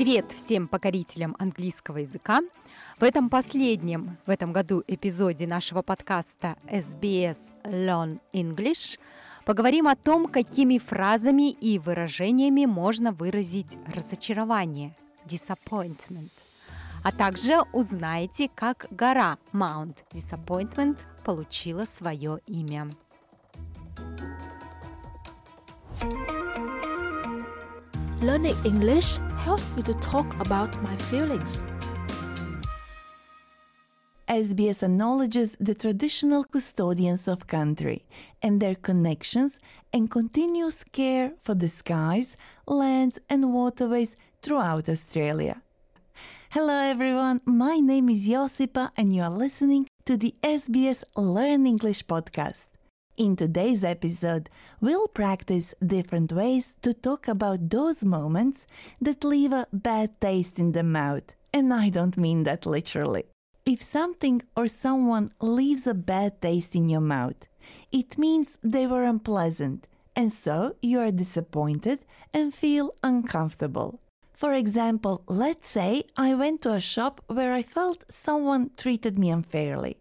Привет всем покорителям английского языка. В этом последнем в этом году эпизоде нашего подкаста SBS Learn English поговорим о том, какими фразами и выражениями можно выразить разочарование disappointment. А также узнаете, как гора Mount Disappointment получила свое имя. Learning English helps me to talk about my feelings. SBS acknowledges the traditional custodians of country and their connections and continuous care for the skies, lands, and waterways throughout Australia. Hello, everyone. My name is Josipa, and you are listening to the SBS Learn English podcast. In today's episode, we'll practice different ways to talk about those moments that leave a bad taste in the mouth. And I don't mean that literally. If something or someone leaves a bad taste in your mouth, it means they were unpleasant, and so you are disappointed and feel uncomfortable. For example, let's say I went to a shop where I felt someone treated me unfairly.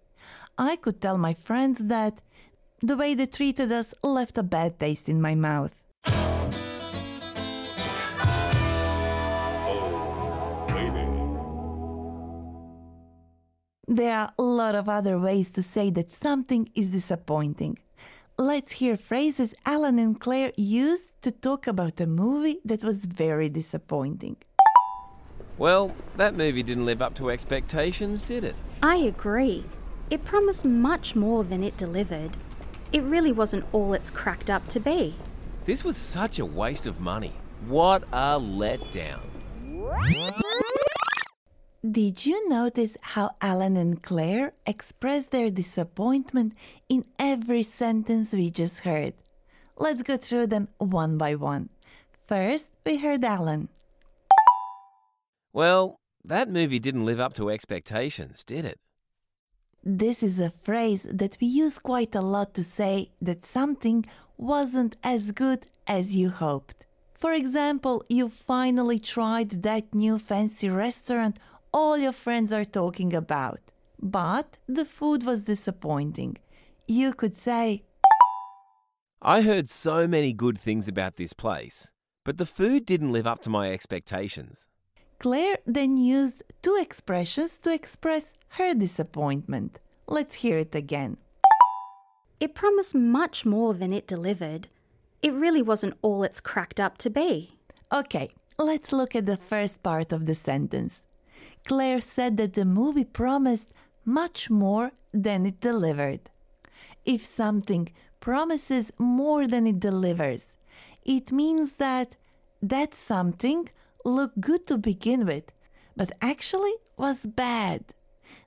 I could tell my friends that the way they treated us left a bad taste in my mouth. There are a lot of other ways to say that something is disappointing. Let's hear phrases Alan and Claire used to talk about a movie that was very disappointing. Well, that movie didn't live up to expectations, did it? I agree. It promised much more than it delivered. It really wasn't all it's cracked up to be. This was such a waste of money. What a letdown. Did you notice how Alan and Claire expressed their disappointment in every sentence we just heard? Let's go through them one by one. First, we heard Alan. Well, that movie didn't live up to expectations, did it? This is a phrase that we use quite a lot to say that something wasn't as good as you hoped. For example, you finally tried that new fancy restaurant all your friends are talking about, but the food was disappointing. You could say, I heard so many good things about this place, but the food didn't live up to my expectations. Claire then used two expressions to express her disappointment. Let's hear it again. It promised much more than it delivered. It really wasn't all it's cracked up to be. Okay, let's look at the first part of the sentence. Claire said that the movie promised much more than it delivered. If something promises more than it delivers, it means that that something looked good to begin with, but actually was bad.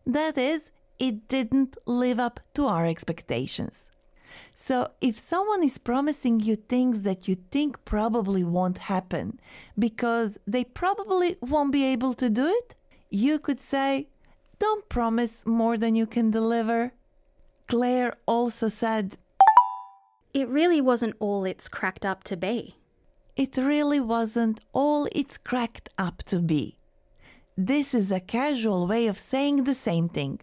That is, it didn't live up to our expectations. So, if someone is promising you things that you think probably won't happen because they probably won't be able to do it, you could say, Don't promise more than you can deliver. Claire also said, It really wasn't all it's cracked up to be. It really wasn't all it's cracked up to be. This is a casual way of saying the same thing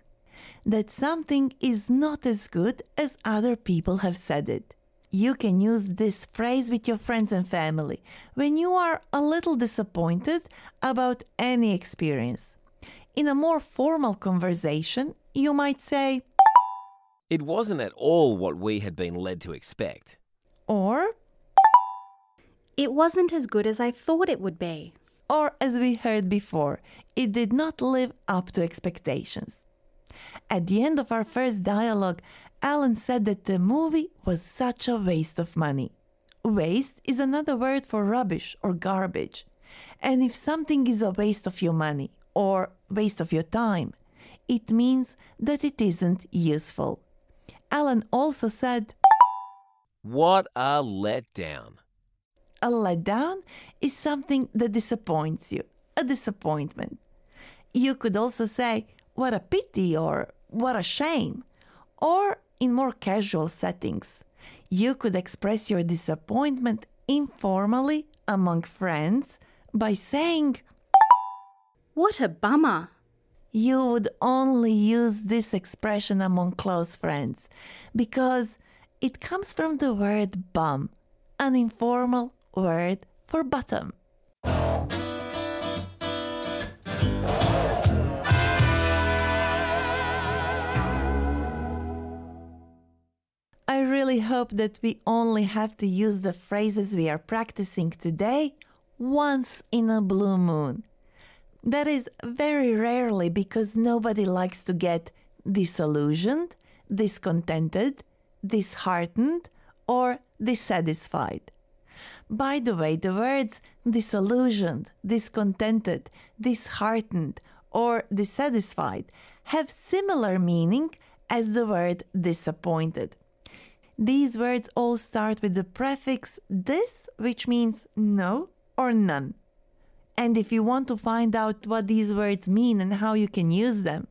that something is not as good as other people have said it. You can use this phrase with your friends and family when you are a little disappointed about any experience. In a more formal conversation, you might say, It wasn't at all what we had been led to expect. or, It wasn't as good as I thought it would be. or as we heard before, it did not live up to expectations. At the end of our first dialogue, Alan said that the movie was such a waste of money. Waste is another word for rubbish or garbage. And if something is a waste of your money or waste of your time, it means that it isn't useful. Alan also said, What a letdown. A letdown is something that disappoints you, a disappointment. You could also say, what a pity or what a shame. Or in more casual settings, you could express your disappointment informally among friends by saying, What a bummer. You would only use this expression among close friends because it comes from the word bum, an informal word for bottom. I really hope that we only have to use the phrases we are practicing today once in a blue moon. That is very rarely because nobody likes to get disillusioned, discontented, disheartened, or dissatisfied. By the way, the words disillusioned, discontented, disheartened, or dissatisfied have similar meaning as the word disappointed. These words all start with the prefix dis, which means no or none. And if you want to find out what these words mean and how you can use them,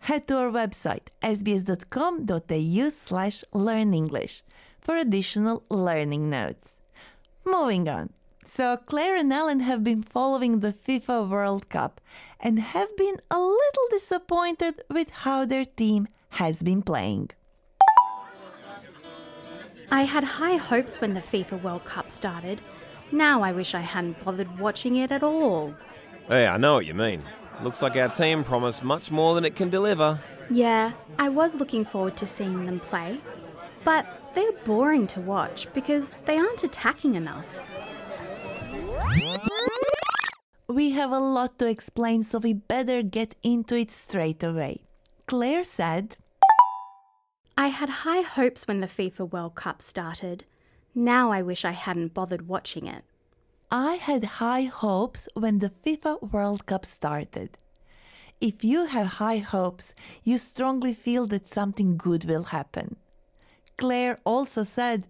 head to our website sbs.com.au slash learnenglish for additional learning notes. Moving on. So Claire and Ellen have been following the FIFA World Cup and have been a little disappointed with how their team has been playing. I had high hopes when the FIFA World Cup started. Now I wish I hadn't bothered watching it at all. Hey, I know what you mean. Looks like our team promised much more than it can deliver. Yeah, I was looking forward to seeing them play, but they're boring to watch because they aren't attacking enough. We have a lot to explain, so we better get into it straight away. Claire said, I had high hopes when the FIFA World Cup started. Now I wish I hadn't bothered watching it. I had high hopes when the FIFA World Cup started. If you have high hopes, you strongly feel that something good will happen. Claire also said,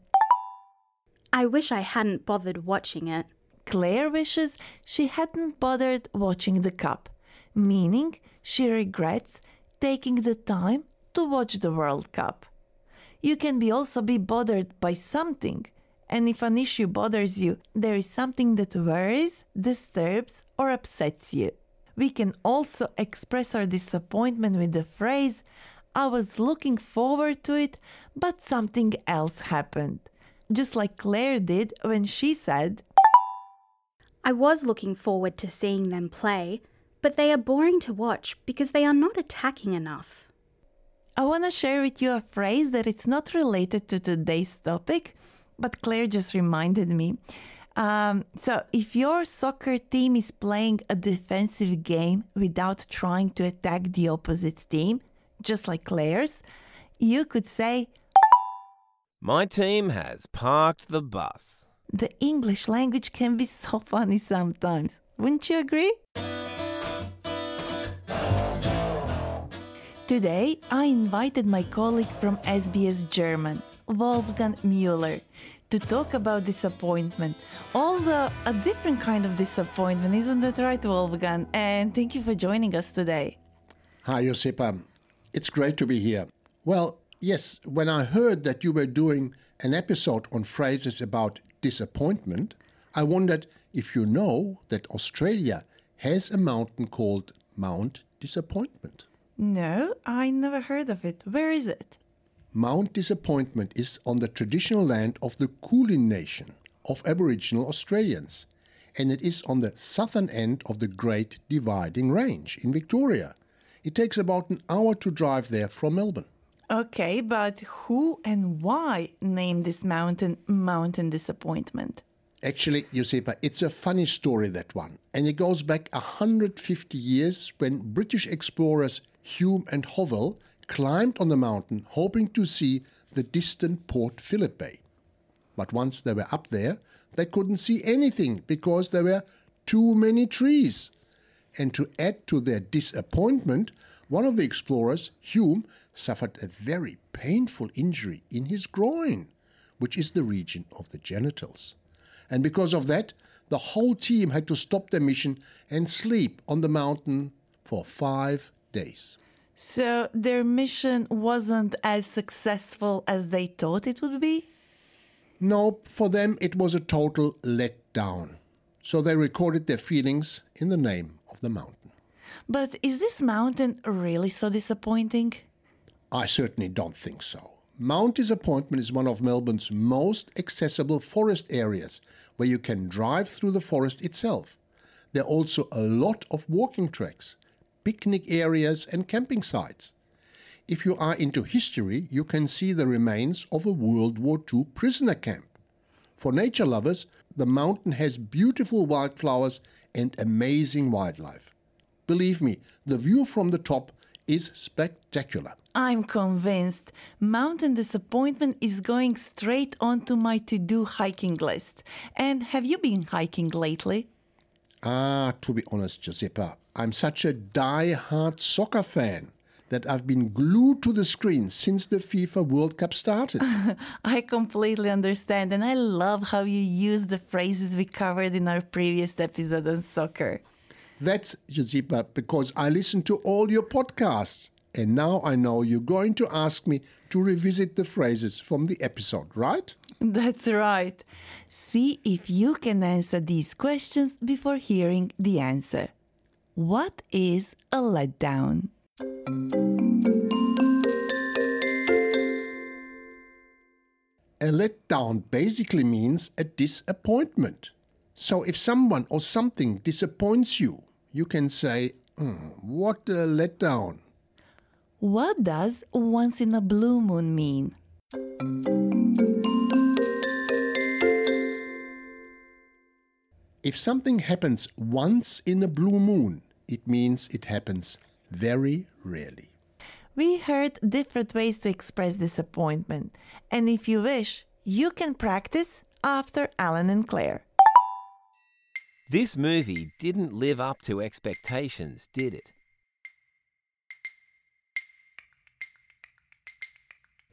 I wish I hadn't bothered watching it. Claire wishes she hadn't bothered watching the cup, meaning she regrets taking the time to watch the World Cup. You can be also be bothered by something, and if an issue bothers you, there is something that worries, disturbs, or upsets you. We can also express our disappointment with the phrase, I was looking forward to it, but something else happened. Just like Claire did when she said, I was looking forward to seeing them play, but they are boring to watch because they are not attacking enough. I want to share with you a phrase that it's not related to today's topic, but Claire just reminded me. Um, so, if your soccer team is playing a defensive game without trying to attack the opposite team, just like Claire's, you could say, My team has parked the bus. The English language can be so funny sometimes. Wouldn't you agree? Today, I invited my colleague from SBS German, Wolfgang Müller, to talk about disappointment. Although a different kind of disappointment, isn't that right, Wolfgang? And thank you for joining us today. Hi, Josipa. It's great to be here. Well, yes, when I heard that you were doing an episode on phrases about disappointment, I wondered if you know that Australia has a mountain called Mount Disappointment. No, I never heard of it. Where is it? Mount Disappointment is on the traditional land of the Kulin Nation of Aboriginal Australians, and it is on the southern end of the Great Dividing Range in Victoria. It takes about an hour to drive there from Melbourne. Okay, but who and why named this mountain Mountain Disappointment? Actually, Josipa, it's a funny story, that one. And it goes back 150 years when British explorers Hume and Hovell climbed on the mountain hoping to see the distant Port Phillip Bay. But once they were up there, they couldn't see anything because there were too many trees. And to add to their disappointment, one of the explorers, Hume, suffered a very painful injury in his groin, which is the region of the genitals. And because of that, the whole team had to stop their mission and sleep on the mountain for five days. So their mission wasn't as successful as they thought it would be? No, for them it was a total letdown. So they recorded their feelings in the name of the mountain. But is this mountain really so disappointing? I certainly don't think so. Mount Disappointment is one of Melbourne's most accessible forest areas where you can drive through the forest itself. There are also a lot of walking tracks, picnic areas, and camping sites. If you are into history, you can see the remains of a World War II prisoner camp. For nature lovers, the mountain has beautiful wildflowers and amazing wildlife. Believe me, the view from the top is spectacular. I'm convinced Mountain Disappointment is going straight onto my to do hiking list. And have you been hiking lately? Ah, to be honest, Josipa, I'm such a die-hard soccer fan that I've been glued to the screen since the FIFA World Cup started. I completely understand, and I love how you use the phrases we covered in our previous episode on soccer. That's, Josipa, because I listen to all your podcasts. And now I know you're going to ask me to revisit the phrases from the episode, right? That's right. See if you can answer these questions before hearing the answer. What is a letdown? A letdown basically means a disappointment. So if someone or something disappoints you, you can say, "Hmm, What a letdown. What does once in a blue moon mean? If something happens once in a blue moon, it means it happens very rarely. We heard different ways to express disappointment, and if you wish, you can practice after Alan and Claire. This movie didn't live up to expectations, did it?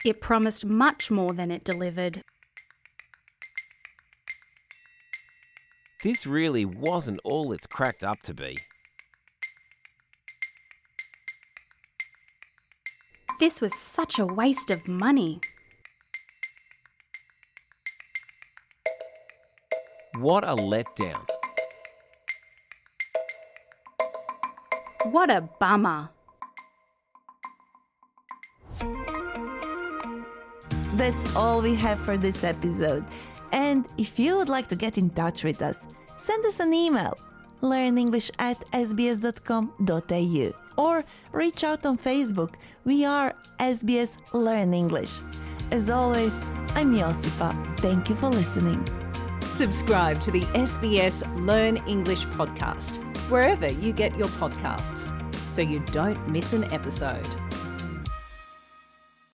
It promised much more than it delivered. This really wasn't all it's cracked up to be. This was such a waste of money. What a letdown. What a bummer. That's all we have for this episode. And if you would like to get in touch with us, send us an email learnenglish at sbs.com.au or reach out on Facebook. We are SBS Learn English. As always, I'm Josipa. Thank you for listening. Subscribe to the SBS Learn English podcast wherever you get your podcasts so you don't miss an episode.